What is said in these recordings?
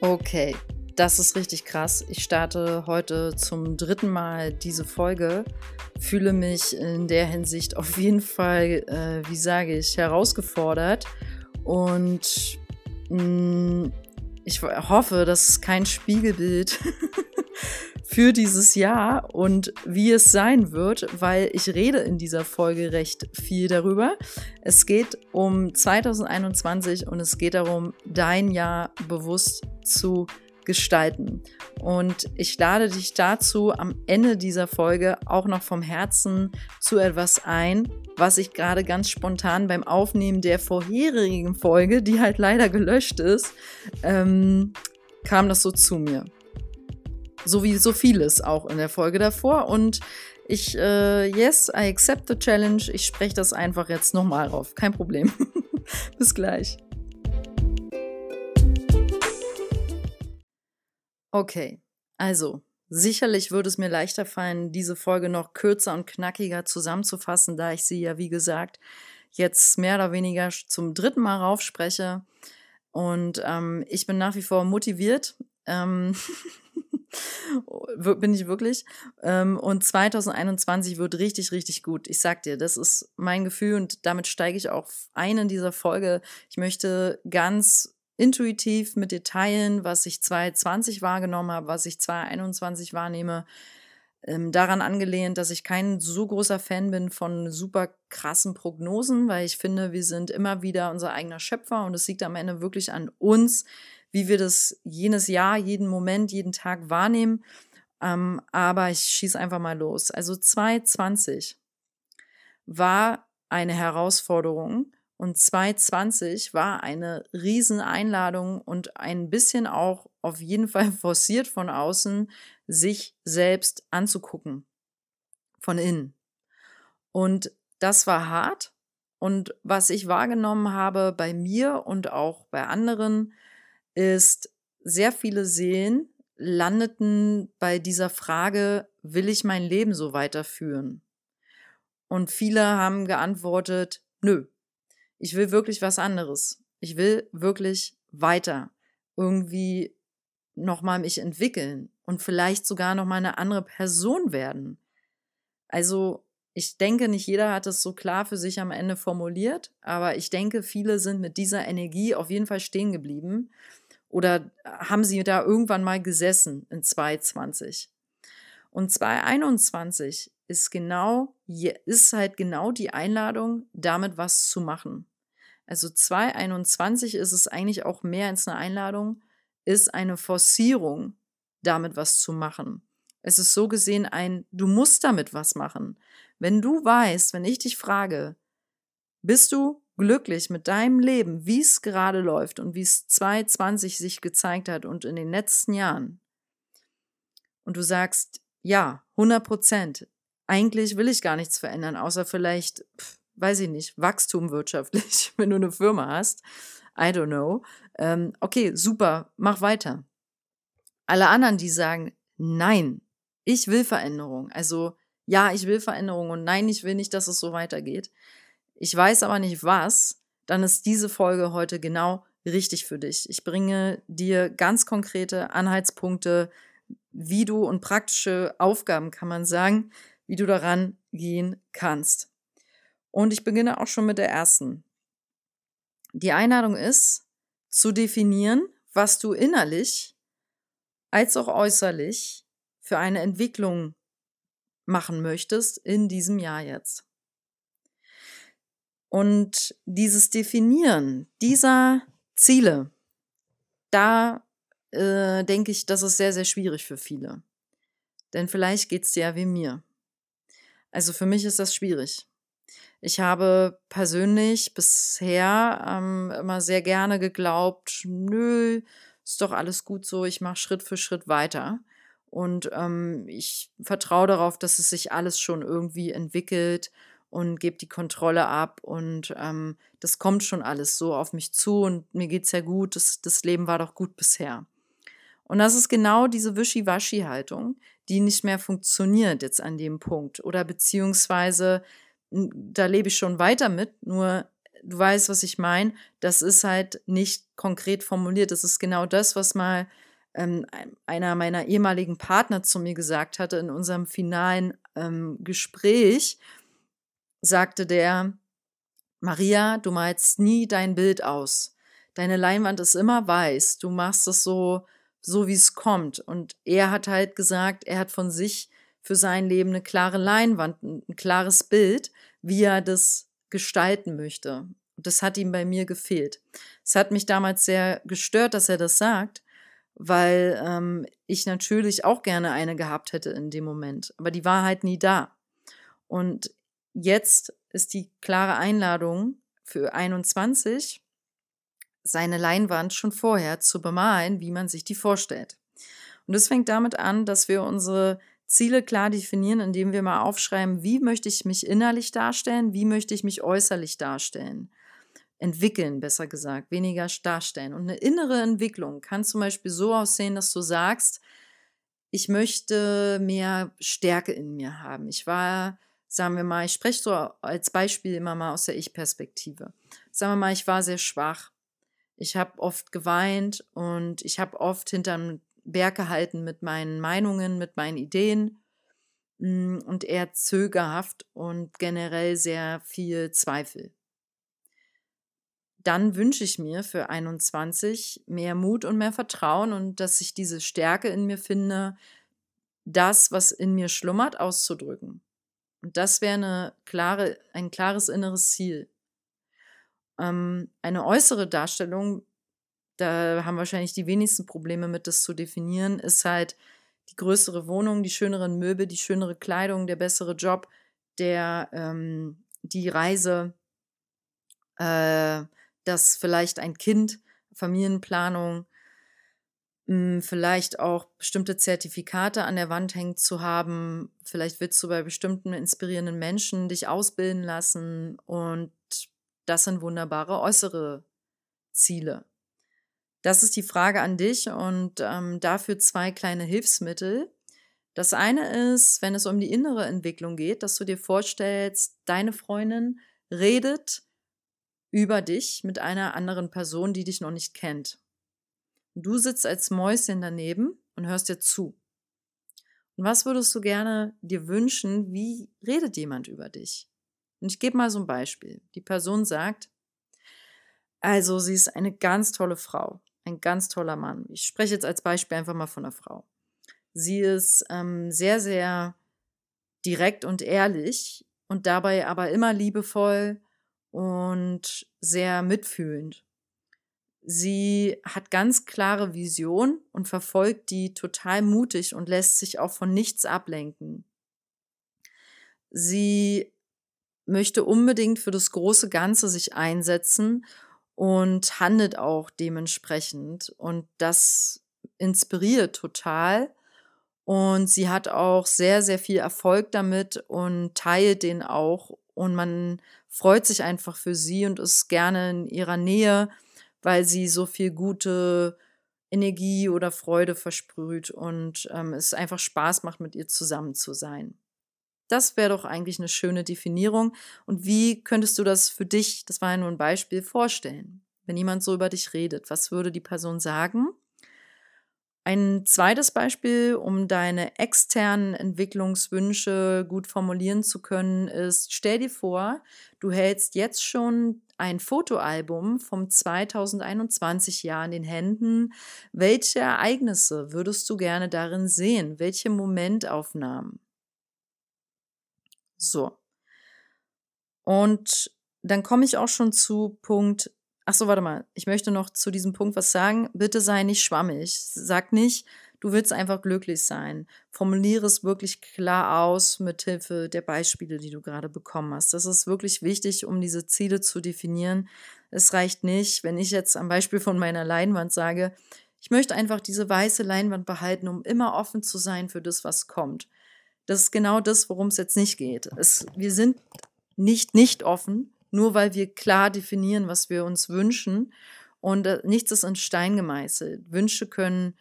Okay, das ist richtig krass. Ich starte heute zum dritten Mal diese Folge. Fühle mich in der Hinsicht auf jeden Fall, äh, wie sage ich, herausgefordert. Und mh, mm, ich hoffe, das ist kein Spiegelbild für dieses Jahr und wie es sein wird, weil ich rede in dieser Folge recht viel darüber. Es geht um 2021 und es geht darum, dein Jahr bewusst zu gestalten. Und ich lade dich dazu am Ende dieser Folge auch noch vom Herzen zu etwas ein, was ich gerade ganz spontan beim Aufnehmen der vorherigen Folge, die halt leider gelöscht ist, ähm, kam das so zu mir. So wie so vieles auch in der Folge davor. Und ich, äh, yes, I accept the challenge. Ich spreche das einfach jetzt nochmal auf. Kein Problem. Bis gleich. Okay, also sicherlich würde es mir leichter fallen, diese Folge noch kürzer und knackiger zusammenzufassen, da ich sie ja, wie gesagt, jetzt mehr oder weniger zum dritten Mal raufspreche. Und ähm, ich bin nach wie vor motiviert. Ähm bin ich wirklich. Ähm, und 2021 wird richtig, richtig gut. Ich sag dir, das ist mein Gefühl und damit steige ich auch ein in dieser Folge. Ich möchte ganz intuitiv mit dir teilen, was ich 2020 wahrgenommen habe, was ich 2021 wahrnehme. Ähm, daran angelehnt, dass ich kein so großer Fan bin von super krassen Prognosen, weil ich finde, wir sind immer wieder unser eigener Schöpfer und es liegt am Ende wirklich an uns, wie wir das jenes Jahr, jeden Moment, jeden Tag wahrnehmen. Ähm, aber ich schieße einfach mal los. Also 2020 war eine Herausforderung und 2020 war eine Rieseneinladung und ein bisschen auch auf jeden Fall forciert von außen, sich selbst anzugucken. Von innen. Und das war hart. Und was ich wahrgenommen habe bei mir und auch bei anderen, ist, sehr viele Seelen landeten bei dieser Frage, will ich mein Leben so weiterführen? Und viele haben geantwortet, nö, ich will wirklich was anderes. Ich will wirklich weiter irgendwie nochmal mich entwickeln und vielleicht sogar nochmal eine andere Person werden. Also ich denke, nicht jeder hat es so klar für sich am Ende formuliert, aber ich denke, viele sind mit dieser Energie auf jeden Fall stehen geblieben oder haben sie da irgendwann mal gesessen in 2020. Und 2021 ist genau, ist halt genau die Einladung, damit was zu machen. Also 2021 ist es eigentlich auch mehr als eine Einladung, ist eine Forcierung, damit was zu machen. Es ist so gesehen ein, du musst damit was machen. Wenn du weißt, wenn ich dich frage, bist du glücklich mit deinem Leben, wie es gerade läuft und wie es 2020 sich gezeigt hat und in den letzten Jahren, und du sagst, ja, 100 Prozent, eigentlich will ich gar nichts verändern, außer vielleicht, pff, weiß ich nicht, Wachstum wirtschaftlich, wenn du eine Firma hast. I don't know. Ähm, okay, super, mach weiter. Alle anderen, die sagen, nein, ich will Veränderung. Also, ja, ich will Veränderung und nein, ich will nicht, dass es so weitergeht. Ich weiß aber nicht was, dann ist diese Folge heute genau richtig für dich. Ich bringe dir ganz konkrete Anhaltspunkte, wie du und praktische Aufgaben, kann man sagen, wie du daran gehen kannst. Und ich beginne auch schon mit der ersten. Die Einladung ist, zu definieren, was du innerlich als auch äußerlich für eine Entwicklung machen möchtest in diesem Jahr jetzt. Und dieses Definieren dieser Ziele, da äh, denke ich, das ist sehr, sehr schwierig für viele. Denn vielleicht geht es dir ja wie mir. Also für mich ist das schwierig. Ich habe persönlich bisher ähm, immer sehr gerne geglaubt, nö, ist doch alles gut so, ich mache Schritt für Schritt weiter. Und ähm, ich vertraue darauf, dass es sich alles schon irgendwie entwickelt und gebe die Kontrolle ab. Und ähm, das kommt schon alles so auf mich zu und mir geht's ja gut, das, das Leben war doch gut bisher. Und das ist genau diese Wischiwaschi-Haltung, die nicht mehr funktioniert jetzt an dem Punkt. Oder beziehungsweise da lebe ich schon weiter mit, nur du weißt, was ich meine. Das ist halt nicht konkret formuliert. Das ist genau das, was mal ähm, einer meiner ehemaligen Partner zu mir gesagt hatte in unserem finalen ähm, Gespräch. Sagte der, Maria, du malst nie dein Bild aus. Deine Leinwand ist immer weiß. Du machst es so, so wie es kommt. Und er hat halt gesagt, er hat von sich für sein Leben eine klare Leinwand, ein klares Bild, wie er das gestalten möchte. Und das hat ihm bei mir gefehlt. Es hat mich damals sehr gestört, dass er das sagt, weil ähm, ich natürlich auch gerne eine gehabt hätte in dem Moment. Aber die war halt nie da. Und jetzt ist die klare Einladung für 21, seine Leinwand schon vorher zu bemalen, wie man sich die vorstellt. Und es fängt damit an, dass wir unsere Ziele klar definieren, indem wir mal aufschreiben, wie möchte ich mich innerlich darstellen, wie möchte ich mich äußerlich darstellen. Entwickeln, besser gesagt, weniger darstellen. Und eine innere Entwicklung kann zum Beispiel so aussehen, dass du sagst, ich möchte mehr Stärke in mir haben. Ich war, sagen wir mal, ich spreche so als Beispiel immer mal aus der Ich-Perspektive. Sagen wir mal, ich war sehr schwach. Ich habe oft geweint und ich habe oft hinterm Berg gehalten mit meinen Meinungen, mit meinen Ideen mm, und eher zögerhaft und generell sehr viel Zweifel. Dann wünsche ich mir für 21 mehr Mut und mehr Vertrauen und dass ich diese Stärke in mir finde, das, was in mir schlummert, auszudrücken. Und das wäre eine klare, ein klares inneres Ziel. Ähm, eine äußere Darstellung da haben wahrscheinlich die wenigsten Probleme mit, das zu definieren, ist halt die größere Wohnung, die schöneren Möbel, die schönere Kleidung, der bessere Job, der ähm, die Reise, äh, das vielleicht ein Kind, Familienplanung, hm, vielleicht auch bestimmte Zertifikate an der Wand hängen zu haben. Vielleicht willst du bei bestimmten inspirierenden Menschen dich ausbilden lassen und das sind wunderbare äußere Ziele. Das ist die Frage an dich und ähm, dafür zwei kleine Hilfsmittel. Das eine ist, wenn es um die innere Entwicklung geht, dass du dir vorstellst, deine Freundin redet über dich mit einer anderen Person, die dich noch nicht kennt. Du sitzt als Mäuschen daneben und hörst dir zu. Und was würdest du gerne dir wünschen? Wie redet jemand über dich? Und ich gebe mal so ein Beispiel. Die Person sagt, also sie ist eine ganz tolle Frau. Ein ganz toller Mann. Ich spreche jetzt als Beispiel einfach mal von einer Frau. Sie ist ähm, sehr, sehr direkt und ehrlich und dabei aber immer liebevoll und sehr mitfühlend. Sie hat ganz klare Vision und verfolgt die total mutig und lässt sich auch von nichts ablenken. Sie möchte unbedingt für das große Ganze sich einsetzen und handelt auch dementsprechend. Und das inspiriert total. Und sie hat auch sehr, sehr viel Erfolg damit und teilt den auch. Und man freut sich einfach für sie und ist gerne in ihrer Nähe, weil sie so viel gute Energie oder Freude versprüht und ähm, es einfach Spaß macht, mit ihr zusammen zu sein. Das wäre doch eigentlich eine schöne Definierung. Und wie könntest du das für dich, das war ja nur ein Beispiel, vorstellen? Wenn jemand so über dich redet, was würde die Person sagen? Ein zweites Beispiel, um deine externen Entwicklungswünsche gut formulieren zu können, ist, stell dir vor, du hältst jetzt schon ein Fotoalbum vom 2021 Jahr in den Händen. Welche Ereignisse würdest du gerne darin sehen? Welche Momentaufnahmen? So. Und dann komme ich auch schon zu Punkt. Ach so, warte mal. Ich möchte noch zu diesem Punkt was sagen. Bitte sei nicht schwammig. Sag nicht, du willst einfach glücklich sein. Formuliere es wirklich klar aus mit Hilfe der Beispiele, die du gerade bekommen hast. Das ist wirklich wichtig, um diese Ziele zu definieren. Es reicht nicht, wenn ich jetzt am Beispiel von meiner Leinwand sage, ich möchte einfach diese weiße Leinwand behalten, um immer offen zu sein für das, was kommt. Das ist genau das, worum es jetzt nicht geht. Es, wir sind nicht nicht offen, nur weil wir klar definieren, was wir uns wünschen. Und äh, nichts ist in Stein gemeißelt. Wünsche können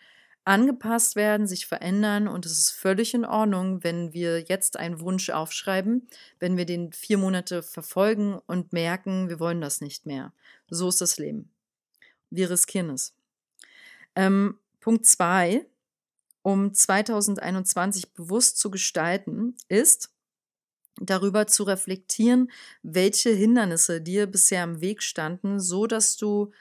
angepasst werden, sich verändern und es ist völlig in Ordnung, wenn wir jetzt einen Wunsch aufschreiben, wenn wir den vier Monate verfolgen und merken, wir wollen das nicht mehr. So ist das Leben. Wir riskieren es. Ähm, Punkt zwei, um 2021 bewusst zu gestalten, ist, darüber zu reflektieren, welche Hindernisse dir bisher im Weg standen, so dass du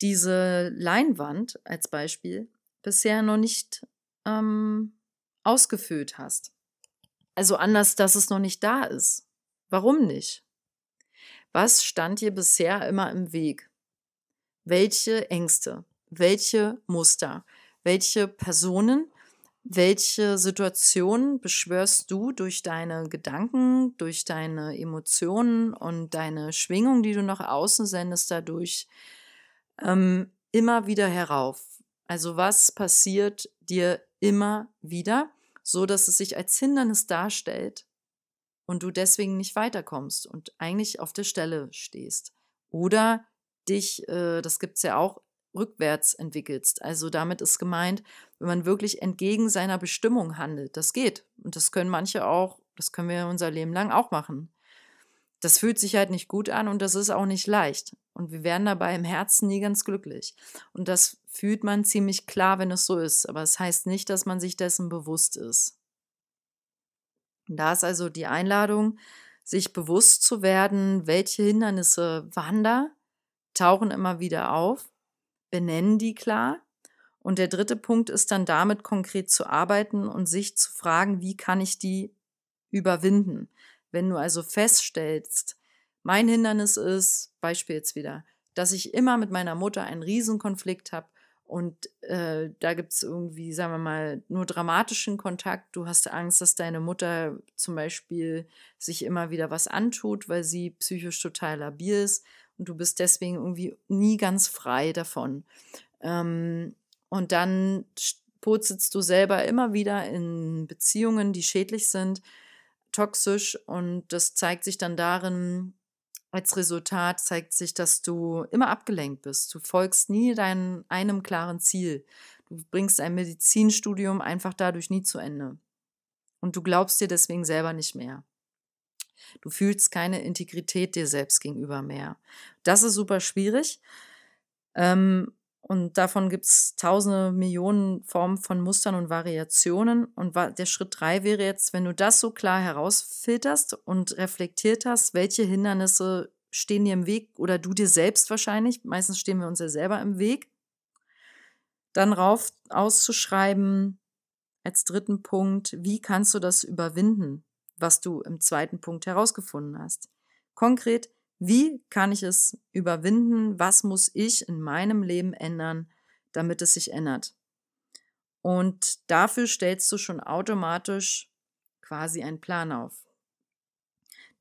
diese Leinwand als Beispiel bisher noch nicht ähm, ausgefüllt hast. Also anders, dass es noch nicht da ist. Warum nicht? Was stand dir bisher immer im Weg? Welche Ängste, welche Muster, welche Personen welche Situationen beschwörst du durch deine Gedanken, durch deine Emotionen und deine Schwingung, die du nach außen sendest, dadurch ähm, immer wieder herauf? Also was passiert dir immer wieder, so dass es sich als Hindernis darstellt und du deswegen nicht weiterkommst und eigentlich auf der Stelle stehst? Oder dich, äh, das gibt's ja auch, rückwärts entwickelst. Also damit ist gemeint, wenn man wirklich entgegen seiner Bestimmung handelt. Das geht. Und das können manche auch, das können wir unser Leben lang auch machen. Das fühlt sich halt nicht gut an und das ist auch nicht leicht. Und wir werden dabei im Herzen nie ganz glücklich. Und das fühlt man ziemlich klar, wenn es so ist. Aber es das heißt nicht, dass man sich dessen bewusst ist. Da ist also die Einladung, sich bewusst zu werden, welche Hindernisse waren da, tauchen immer wieder auf benennen die klar. Und der dritte Punkt ist dann damit konkret zu arbeiten und sich zu fragen, wie kann ich die überwinden? Wenn du also feststellst, mein Hindernis ist, Beispiel jetzt wieder, dass ich immer mit meiner Mutter einen Riesenkonflikt habe und äh, da gibt es irgendwie, sagen wir mal, nur dramatischen Kontakt. Du hast Angst, dass deine Mutter zum Beispiel sich immer wieder was antut, weil sie psychisch total labil ist und du bist deswegen irgendwie nie ganz frei davon. Ähm, und dann purzelst du selber immer wieder in Beziehungen, die schädlich sind, toxisch und das zeigt sich dann darin, als Resultat zeigt sich, dass du immer abgelenkt bist. Du folgst nie deinem einem klaren Ziel. Du bringst ein Medizinstudium einfach dadurch nie zu Ende. Und du glaubst dir deswegen selber nicht mehr. Du fühlst keine Integrität dir selbst gegenüber mehr. Das ist super schwierig. Ähm, und davon gibt es tausende Millionen Formen von Mustern und Variationen. Und der Schritt drei wäre jetzt, wenn du das so klar herausfilterst und reflektiert hast, welche Hindernisse stehen dir im Weg oder du dir selbst wahrscheinlich, meistens stehen wir uns ja selber im Weg, dann rauf auszuschreiben als dritten Punkt, wie kannst du das überwinden? was du im zweiten Punkt herausgefunden hast. Konkret, wie kann ich es überwinden? Was muss ich in meinem Leben ändern, damit es sich ändert? Und dafür stellst du schon automatisch quasi einen Plan auf.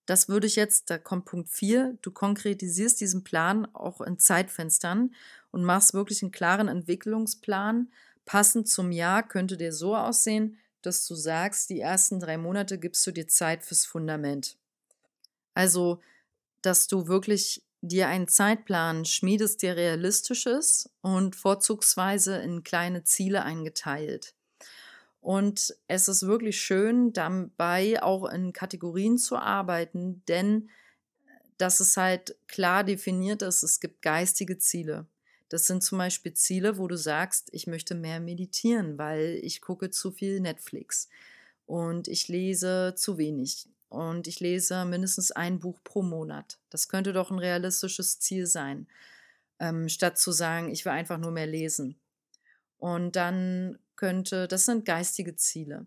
Das würde ich jetzt, da kommt Punkt 4, du konkretisierst diesen Plan auch in Zeitfenstern und machst wirklich einen klaren Entwicklungsplan. Passend zum Jahr könnte der so aussehen, dass du sagst, die ersten drei Monate gibst du dir Zeit fürs Fundament. Also, dass du wirklich dir einen Zeitplan schmiedest, der realistisch ist und vorzugsweise in kleine Ziele eingeteilt. Und es ist wirklich schön, dabei auch in Kategorien zu arbeiten, denn dass es halt klar definiert ist, es gibt geistige Ziele. Das sind zum Beispiel Ziele, wo du sagst, ich möchte mehr meditieren, weil ich gucke zu viel Netflix und ich lese zu wenig und ich lese mindestens ein Buch pro Monat. Das könnte doch ein realistisches Ziel sein, ähm, statt zu sagen, ich will einfach nur mehr lesen. Und dann könnte, das sind geistige Ziele,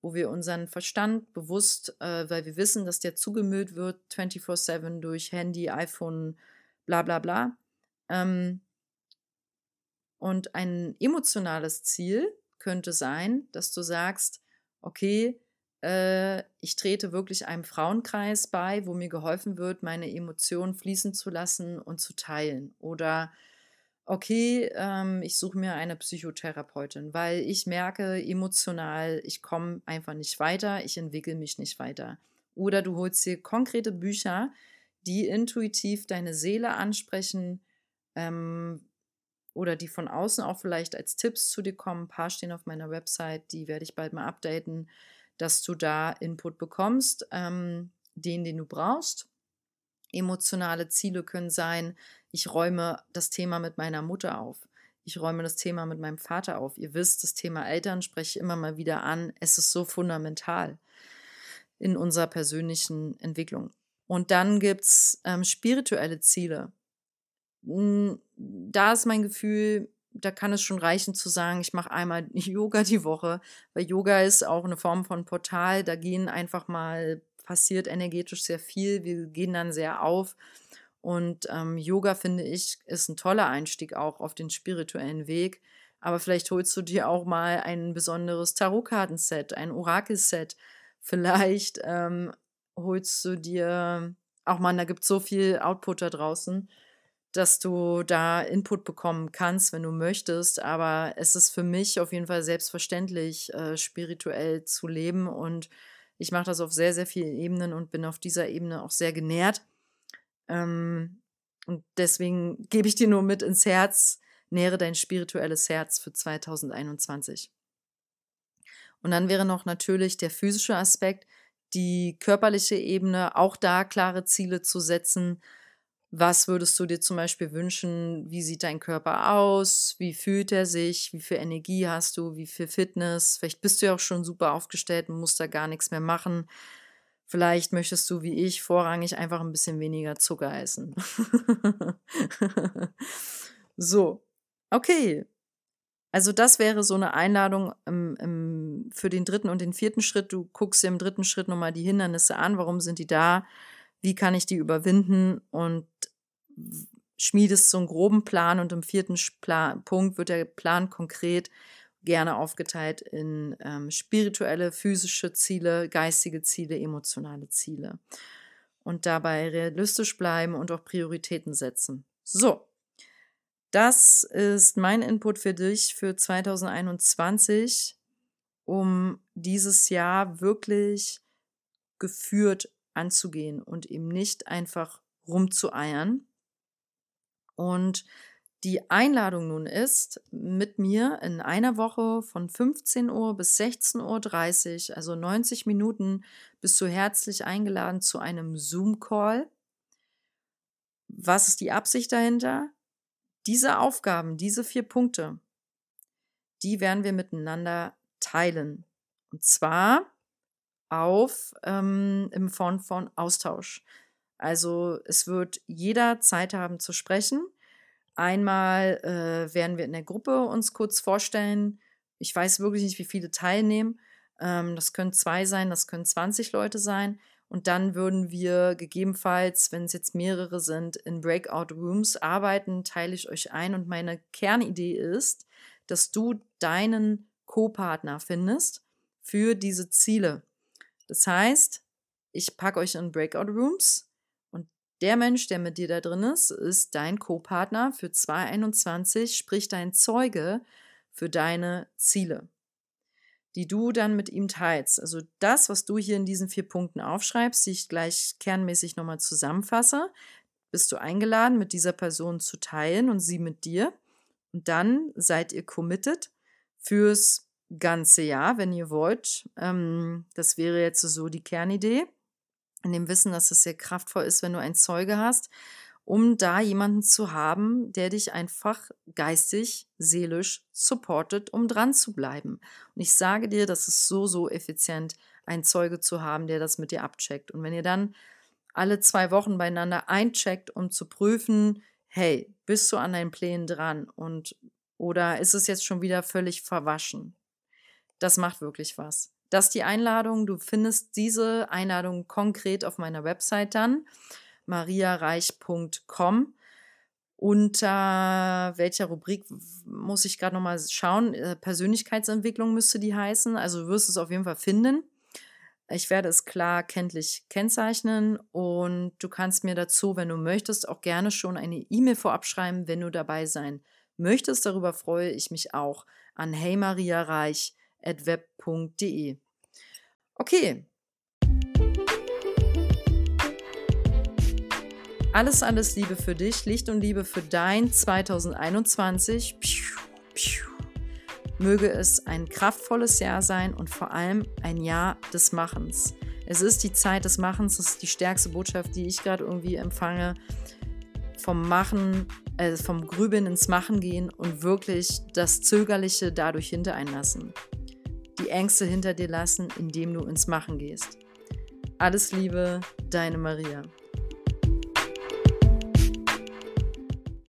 wo wir unseren Verstand bewusst, äh, weil wir wissen, dass der zugemüllt wird 24/7 durch Handy, iPhone, bla bla bla, ähm, und ein emotionales Ziel könnte sein, dass du sagst, okay, äh, ich trete wirklich einem Frauenkreis bei, wo mir geholfen wird, meine Emotionen fließen zu lassen und zu teilen. Oder okay, ähm, ich suche mir eine Psychotherapeutin, weil ich merke emotional, ich komme einfach nicht weiter, ich entwickle mich nicht weiter. Oder du holst dir konkrete Bücher, die intuitiv deine Seele ansprechen, ähm, oder die von außen auch vielleicht als Tipps zu dir kommen. Ein paar stehen auf meiner Website, die werde ich bald mal updaten, dass du da Input bekommst, ähm, den, den du brauchst. Emotionale Ziele können sein, ich räume das Thema mit meiner Mutter auf. Ich räume das Thema mit meinem Vater auf. Ihr wisst, das Thema Eltern spreche ich immer mal wieder an. Es ist so fundamental in unserer persönlichen Entwicklung. Und dann gibt es ähm, spirituelle Ziele. Da ist mein Gefühl, da kann es schon reichen zu sagen, ich mache einmal Yoga die Woche, weil Yoga ist auch eine Form von Portal. Da gehen einfach mal, passiert energetisch sehr viel. Wir gehen dann sehr auf. Und ähm, Yoga, finde ich, ist ein toller Einstieg auch auf den spirituellen Weg. Aber vielleicht holst du dir auch mal ein besonderes Tarotkartenset, ein Orakelset. Vielleicht ähm, holst du dir, auch mal, da gibt es so viel Output da draußen, dass du da Input bekommen kannst, wenn du möchtest. Aber es ist für mich auf jeden Fall selbstverständlich, äh, spirituell zu leben. Und ich mache das auf sehr, sehr vielen Ebenen und bin auf dieser Ebene auch sehr genährt. Ähm, und deswegen gebe ich dir nur mit ins Herz, nähere dein spirituelles Herz für 2021. Und dann wäre noch natürlich der physische Aspekt, die körperliche Ebene, auch da klare Ziele zu setzen, was würdest du dir zum Beispiel wünschen? Wie sieht dein Körper aus? Wie fühlt er sich? Wie viel Energie hast du? Wie viel Fitness? Vielleicht bist du ja auch schon super aufgestellt und musst da gar nichts mehr machen. Vielleicht möchtest du wie ich vorrangig einfach ein bisschen weniger Zucker essen. so, okay. Also das wäre so eine Einladung im, im, für den dritten und den vierten Schritt. Du guckst dir im dritten Schritt nochmal die Hindernisse an. Warum sind die da? Wie kann ich die überwinden und schmiedest so einen groben Plan und im vierten Plan, Punkt wird der Plan konkret gerne aufgeteilt in ähm, spirituelle, physische Ziele, geistige Ziele, emotionale Ziele. Und dabei realistisch bleiben und auch Prioritäten setzen. So, das ist mein Input für dich für 2021, um dieses Jahr wirklich geführt anzugehen und eben nicht einfach rumzueiern. Und die Einladung nun ist, mit mir in einer Woche von 15 Uhr bis 16.30 Uhr, also 90 Minuten, bist du herzlich eingeladen zu einem Zoom-Call. Was ist die Absicht dahinter? Diese Aufgaben, diese vier Punkte, die werden wir miteinander teilen. Und zwar auf ähm, im Form von Austausch. Also es wird jeder Zeit haben zu sprechen. Einmal äh, werden wir in der Gruppe uns kurz vorstellen. Ich weiß wirklich nicht, wie viele teilnehmen. Ähm, das können zwei sein, das können 20 Leute sein. Und dann würden wir gegebenenfalls, wenn es jetzt mehrere sind, in Breakout Rooms arbeiten, teile ich euch ein. Und meine Kernidee ist, dass du deinen Co-Partner findest für diese Ziele. Das heißt, ich packe euch in Breakout Rooms und der Mensch, der mit dir da drin ist, ist dein Co-Partner für 2021, sprich dein Zeuge für deine Ziele, die du dann mit ihm teilst. Also das, was du hier in diesen vier Punkten aufschreibst, die ich gleich kernmäßig nochmal zusammenfasse, bist du eingeladen, mit dieser Person zu teilen und sie mit dir. Und dann seid ihr committed fürs ganze Jahr, wenn ihr wollt. Ähm, das wäre jetzt so die Kernidee. In dem Wissen, dass es sehr kraftvoll ist, wenn du einen Zeuge hast, um da jemanden zu haben, der dich einfach geistig, seelisch supportet, um dran zu bleiben. Und ich sage dir, das ist so, so effizient, einen Zeuge zu haben, der das mit dir abcheckt. Und wenn ihr dann alle zwei Wochen beieinander eincheckt, um zu prüfen, hey, bist du an deinen Plänen dran und oder ist es jetzt schon wieder völlig verwaschen? Das macht wirklich was. Das ist die Einladung. Du findest diese Einladung konkret auf meiner Website dann, mariareich.com. Unter welcher Rubrik muss ich gerade nochmal schauen? Äh, Persönlichkeitsentwicklung müsste die heißen. Also du wirst es auf jeden Fall finden. Ich werde es klar kenntlich kennzeichnen und du kannst mir dazu, wenn du möchtest, auch gerne schon eine E-Mail vorab schreiben, wenn du dabei sein möchtest. Darüber freue ich mich auch an Hey Maria Reich web.de. Okay. Alles, alles Liebe für dich, Licht und Liebe für dein 2021. Möge es ein kraftvolles Jahr sein und vor allem ein Jahr des Machens. Es ist die Zeit des Machens, das ist die stärkste Botschaft, die ich gerade irgendwie empfange. Vom Machen, äh, vom Grübeln ins Machen gehen und wirklich das Zögerliche dadurch hintereinlassen. Die Ängste hinter dir lassen, indem du ins Machen gehst. Alles Liebe, deine Maria.